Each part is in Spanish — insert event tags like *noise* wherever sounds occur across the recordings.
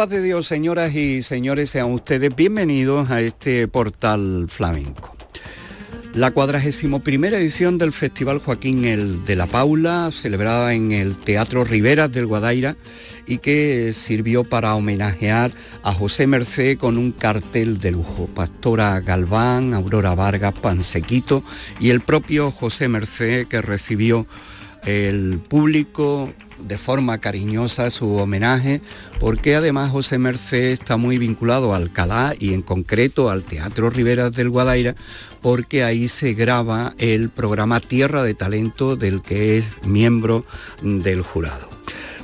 Paz de Dios, señoras y señores, sean ustedes bienvenidos a este portal flamenco. La cuadragésimo primera edición del Festival Joaquín el de la Paula, celebrada en el Teatro Riveras del Guadaira y que sirvió para homenajear a José Merced con un cartel de lujo. Pastora Galván, Aurora Vargas, Pansequito y el propio José Merced que recibió el público de forma cariñosa su homenaje, porque además José Merced está muy vinculado a Alcalá y en concreto al Teatro Riveras del Guadaira, porque ahí se graba el programa Tierra de Talento del que es miembro del jurado.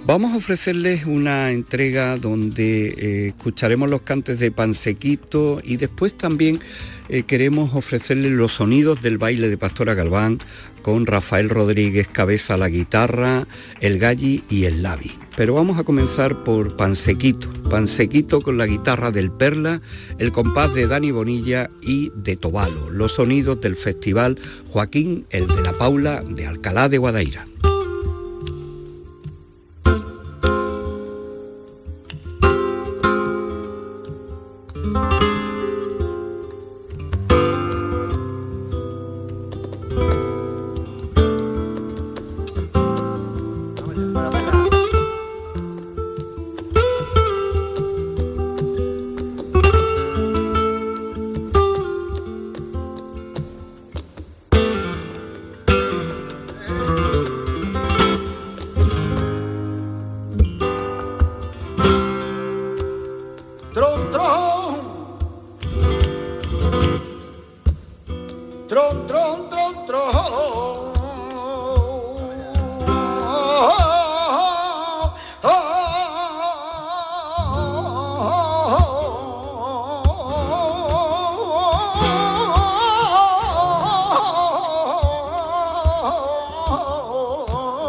Vamos a ofrecerles una entrega donde eh, escucharemos los cantes de Pansequito y después también eh, queremos ofrecerles los sonidos del baile de Pastora Galván con Rafael Rodríguez Cabeza la guitarra, el Galli y el Lavi. Pero vamos a comenzar por Pansequito, Pansequito con la guitarra del Perla, el compás de Dani Bonilla y de Tobalo, los sonidos del festival Joaquín el de la Paula de Alcalá de Guadaira.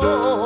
No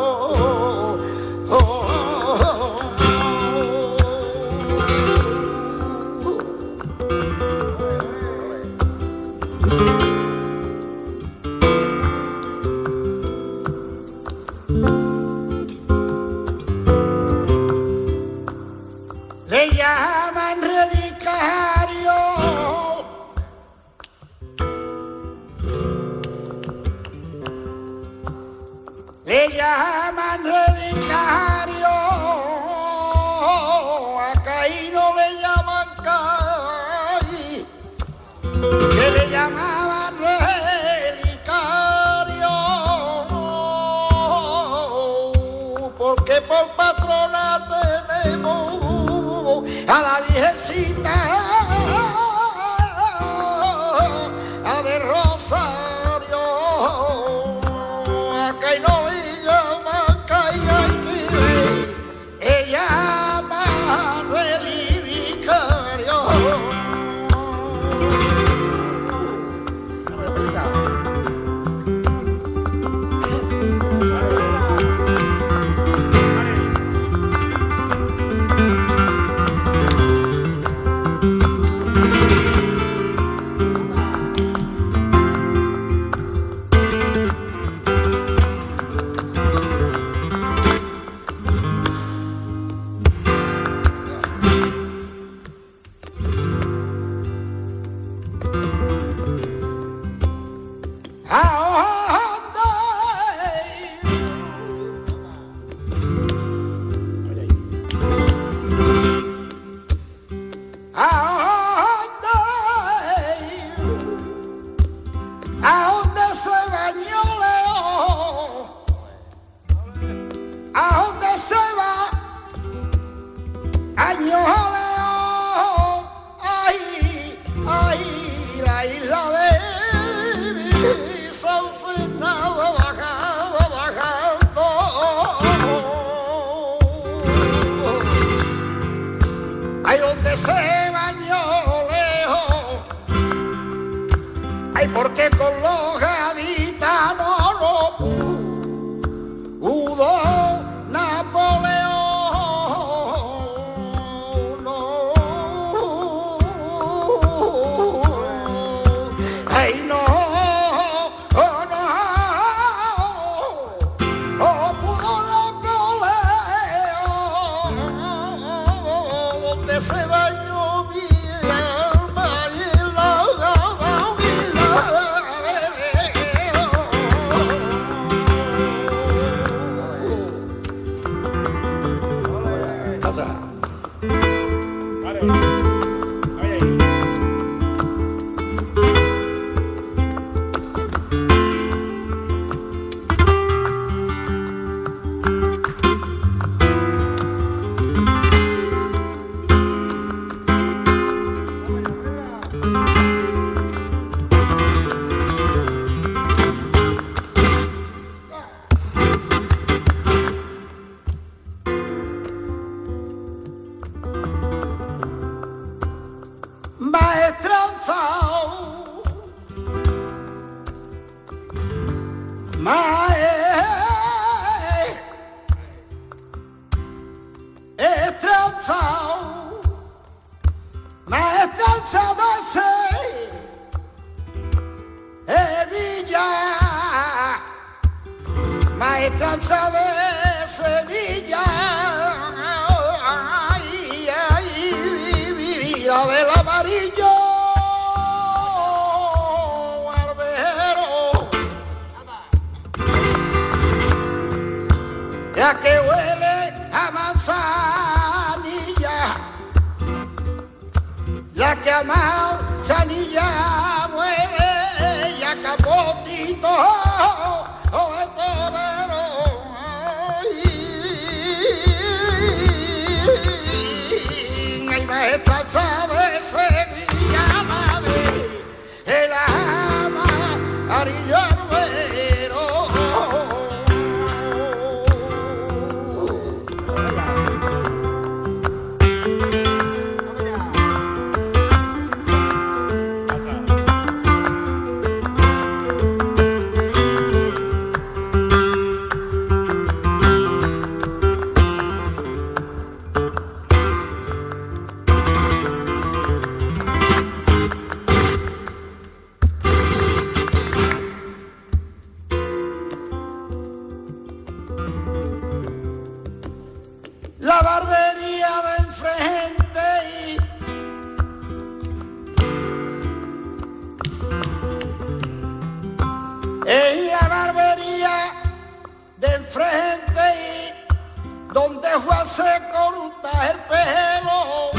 Juan se corta el pelo.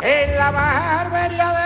En la barbería de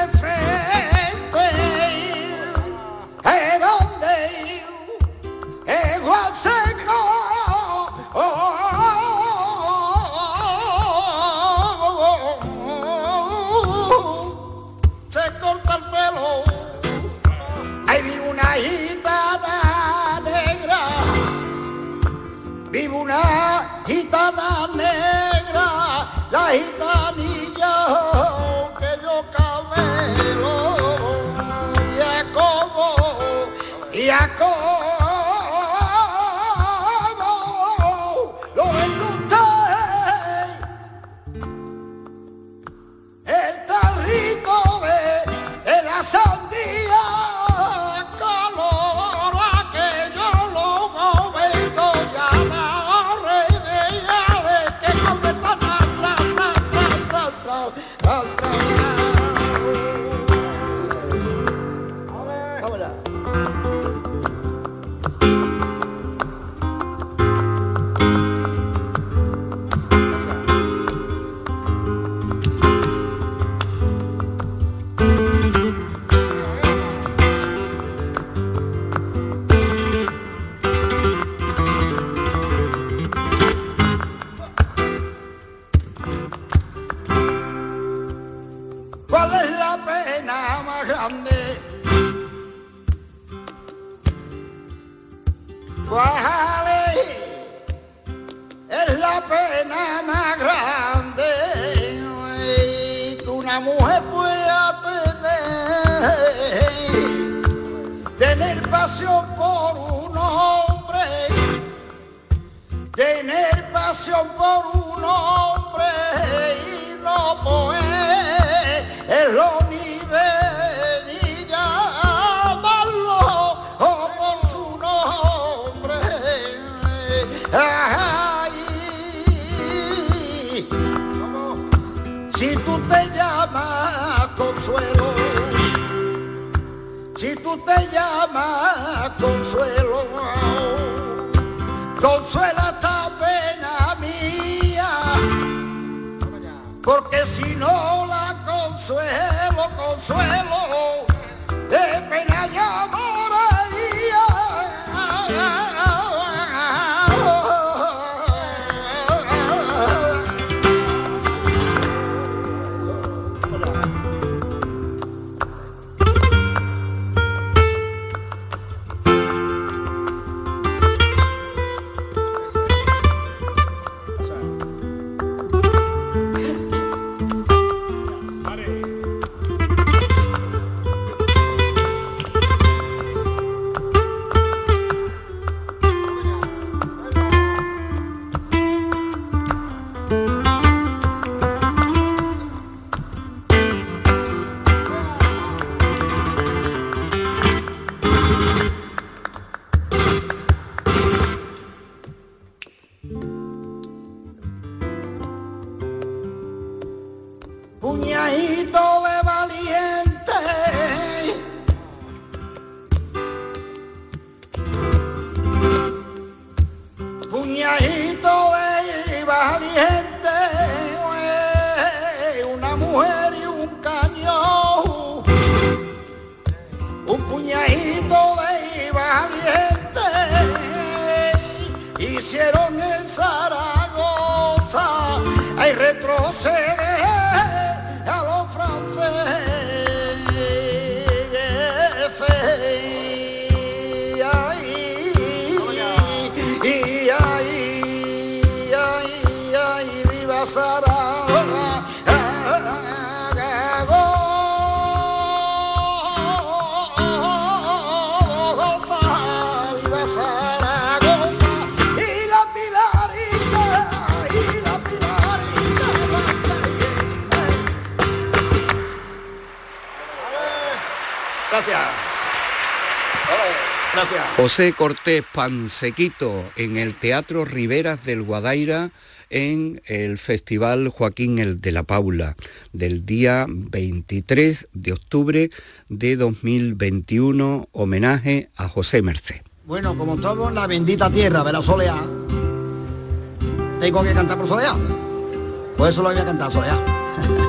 Gracias. José Cortés Pansequito en el Teatro Riberas del Guadaira en el Festival Joaquín el de la Paula del día 23 de octubre de 2021, homenaje a José Merced. Bueno, como estamos en la bendita tierra de la soleá, tengo que cantar por soleá. Por eso lo voy a cantar soleá. *laughs*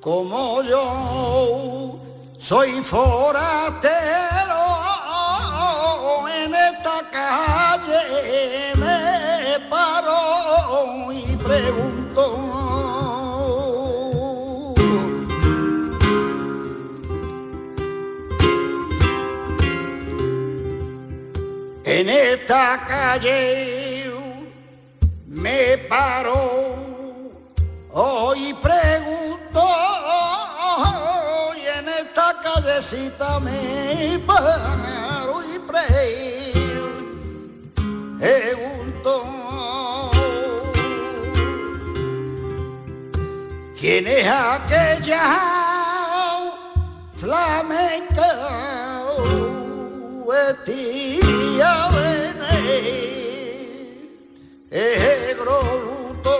Como yo soy forastero en esta calle me paro y pregunto. En esta calle me paro hoy pregunto callecita me paro y pregunto quién es aquella flamenca de negro. Luto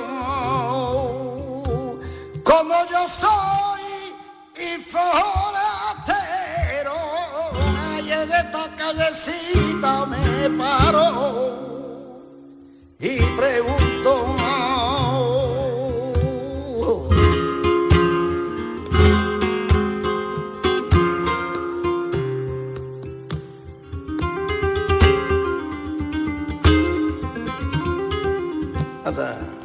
como yo soy y forastero callecita me paro y sea,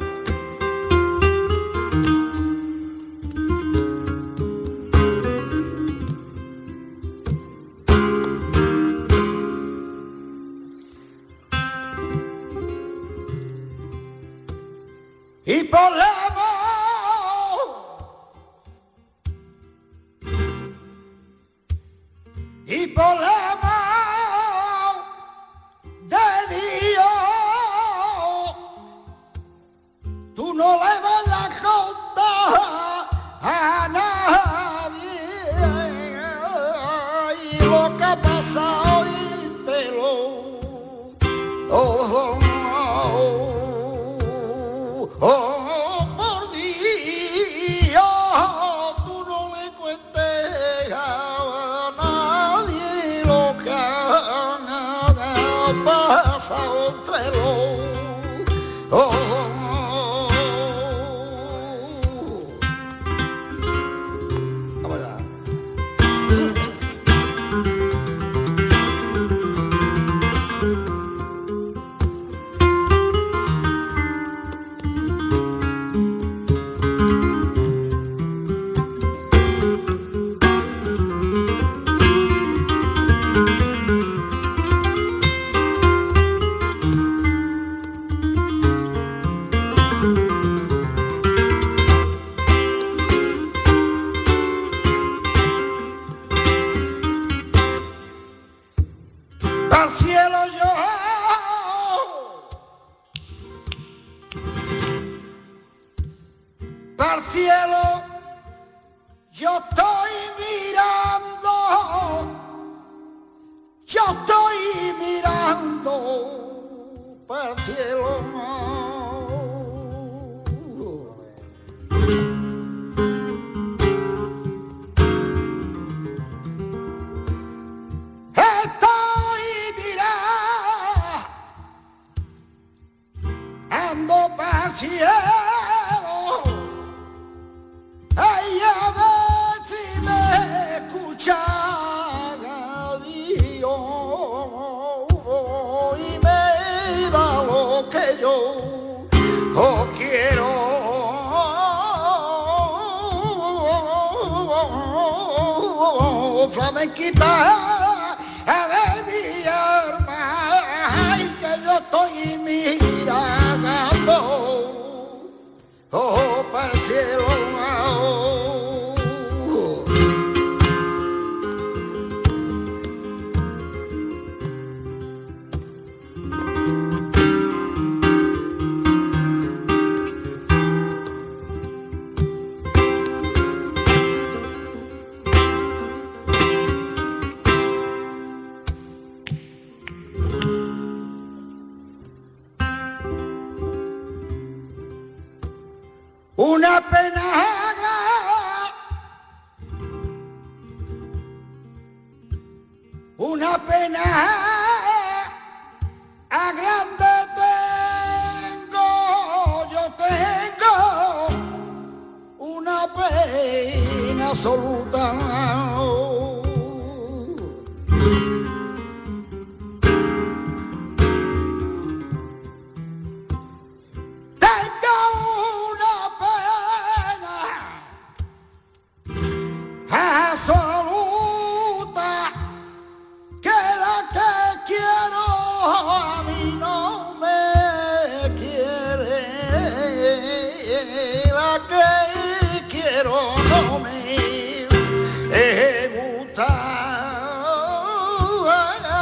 me.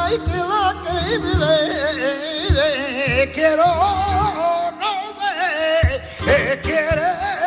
ay, que quiero no me quiere.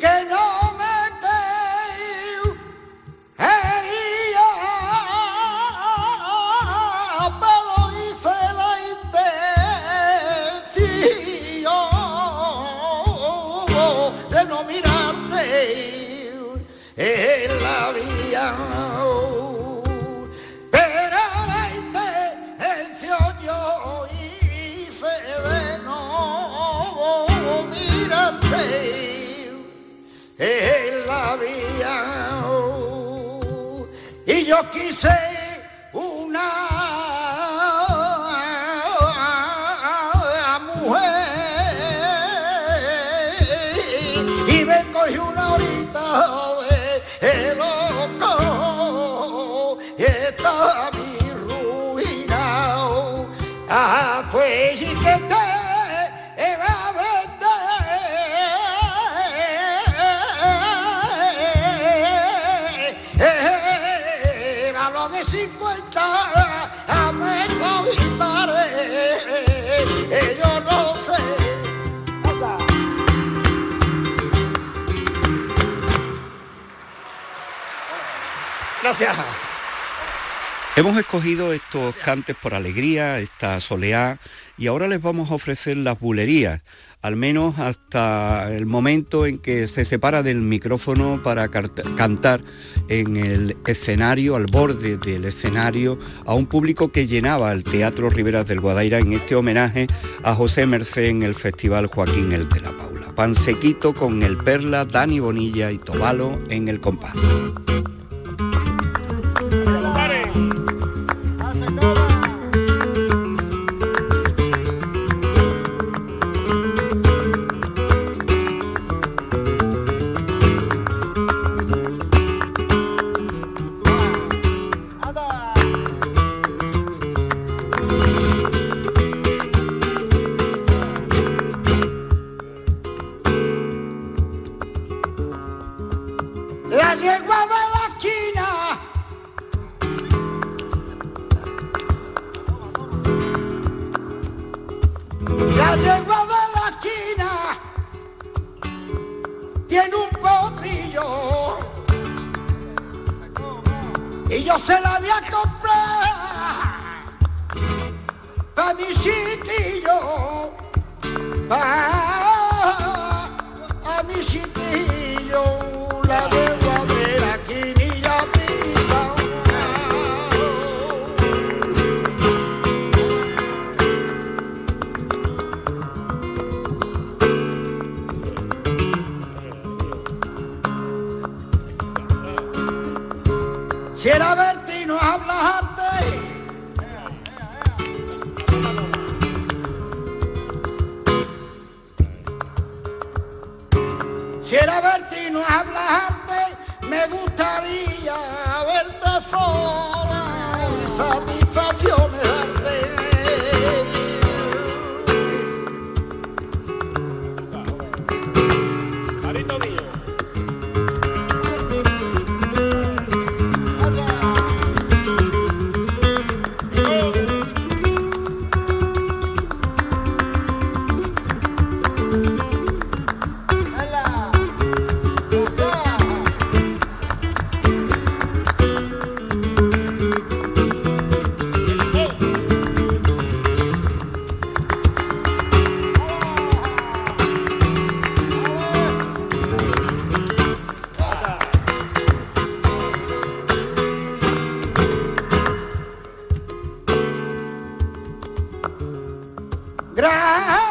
que no Hemos escogido estos cantes por alegría, esta soleá, y ahora les vamos a ofrecer las bulerías, al menos hasta el momento en que se separa del micrófono para cantar en el escenario, al borde del escenario, a un público que llenaba el Teatro Riberas del Guadaira en este homenaje a José Merced en el Festival Joaquín El de la Paula. Pansequito con el Perla, Dani Bonilla y Tobalo en el compás. love 啊。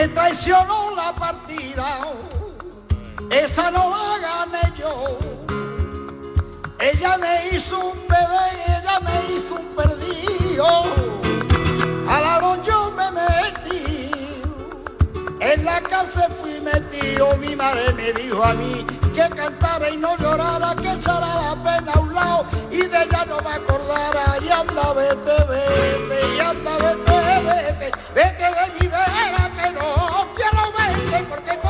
me traicionó la partida, esa no la gané yo. Ella me hizo un bebé, ella me hizo un perdido. Al arón yo me metí, en la cárcel fui metido. Mi madre me dijo a mí que cantara y no llorara, que echara la pena a un lado y de ella no me acordara. Y anda, vete, vete, y anda, vete. ¿Por qué?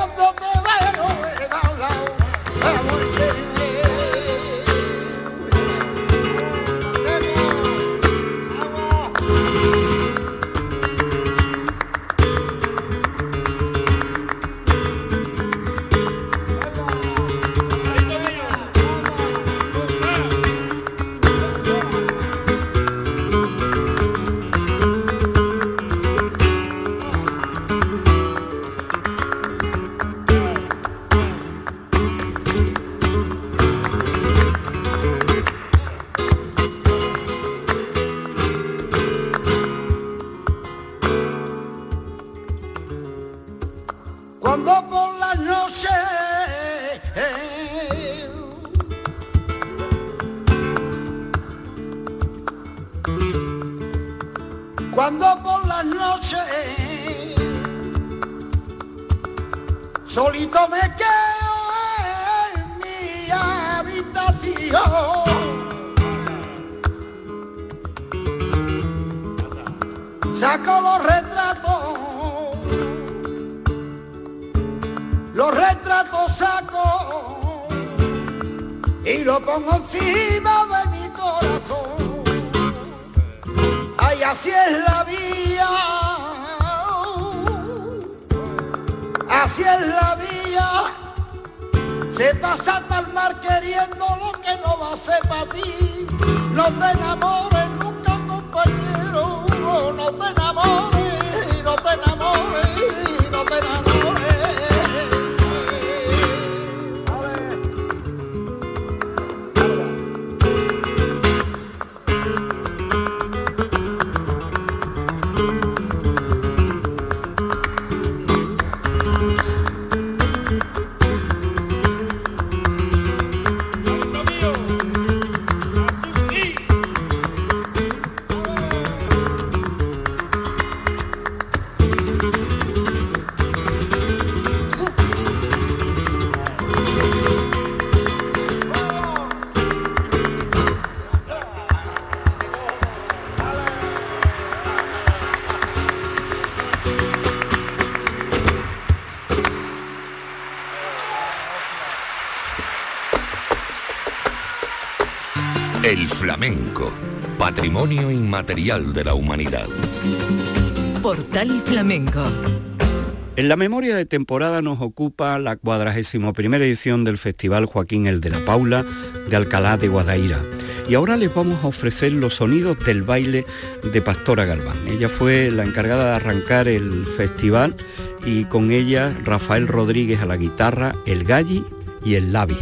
Cuando por las noches solito me quedo en mi habitación. Saco los retratos, los retratos saco y lo pongo encima de mi corazón. Ay, así es la así es la vía. Se pasa tal mar queriendo lo que no va a ser para ti. No te enamores nunca, flamenco, patrimonio inmaterial de la humanidad. Portal Flamenco. En la memoria de temporada nos ocupa la 41 edición del Festival Joaquín el de la Paula de Alcalá de Guadaira. Y ahora les vamos a ofrecer los sonidos del baile de Pastora Galván. Ella fue la encargada de arrancar el festival y con ella Rafael Rodríguez a la guitarra, el galli y el labi.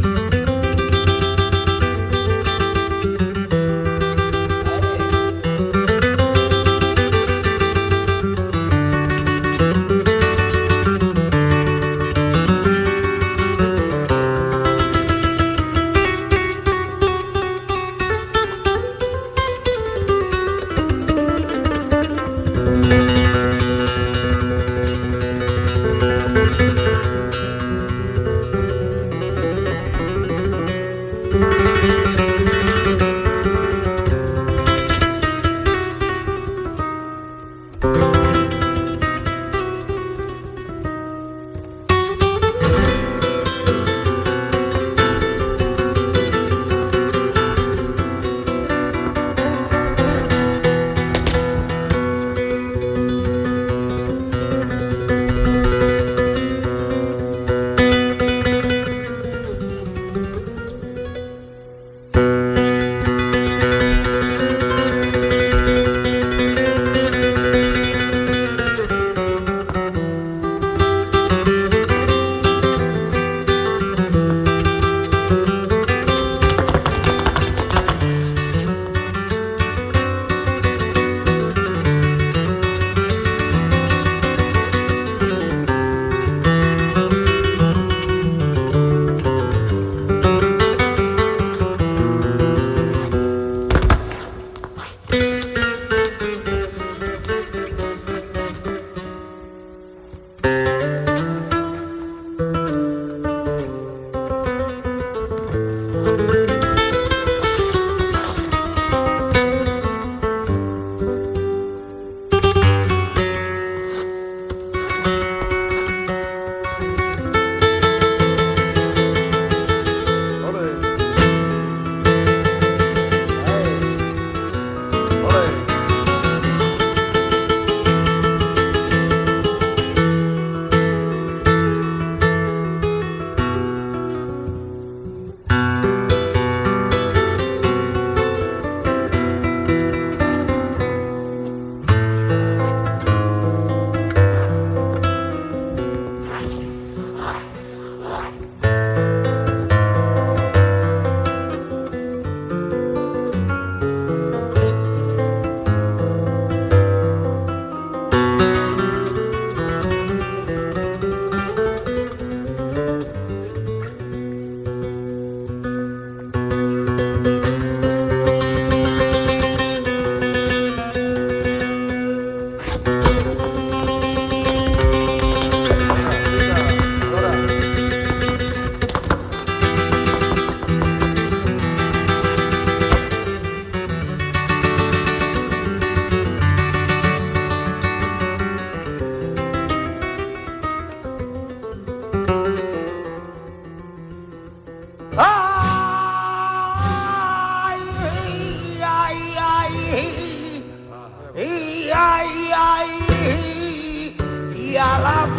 palavra.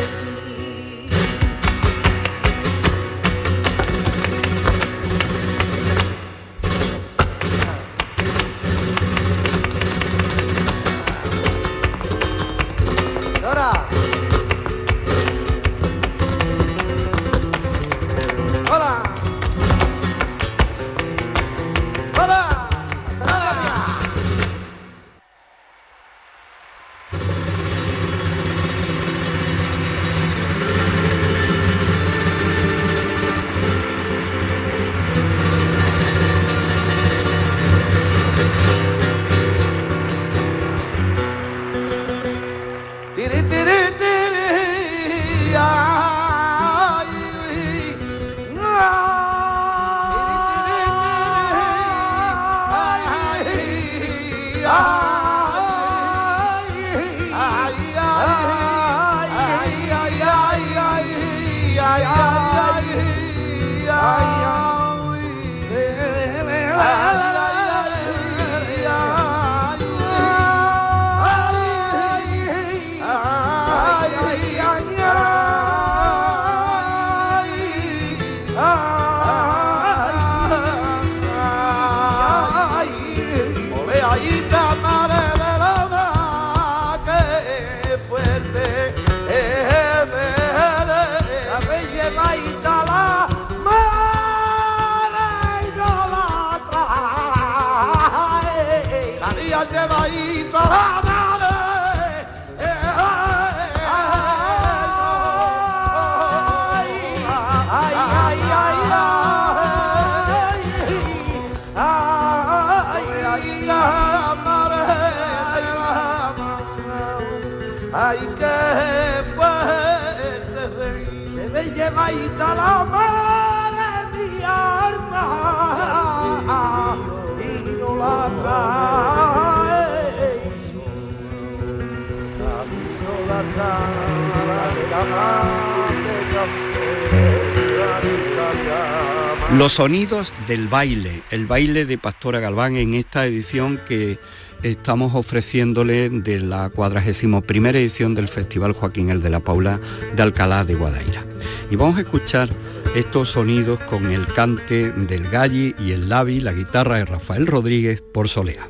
Los sonidos del baile, el baile de Pastora Galván en esta edición que estamos ofreciéndole de la 41 edición del Festival Joaquín el de la Paula de Alcalá de Guadaira. Y vamos a escuchar estos sonidos con el cante del Galli y el Lavi, la guitarra de Rafael Rodríguez por Solea.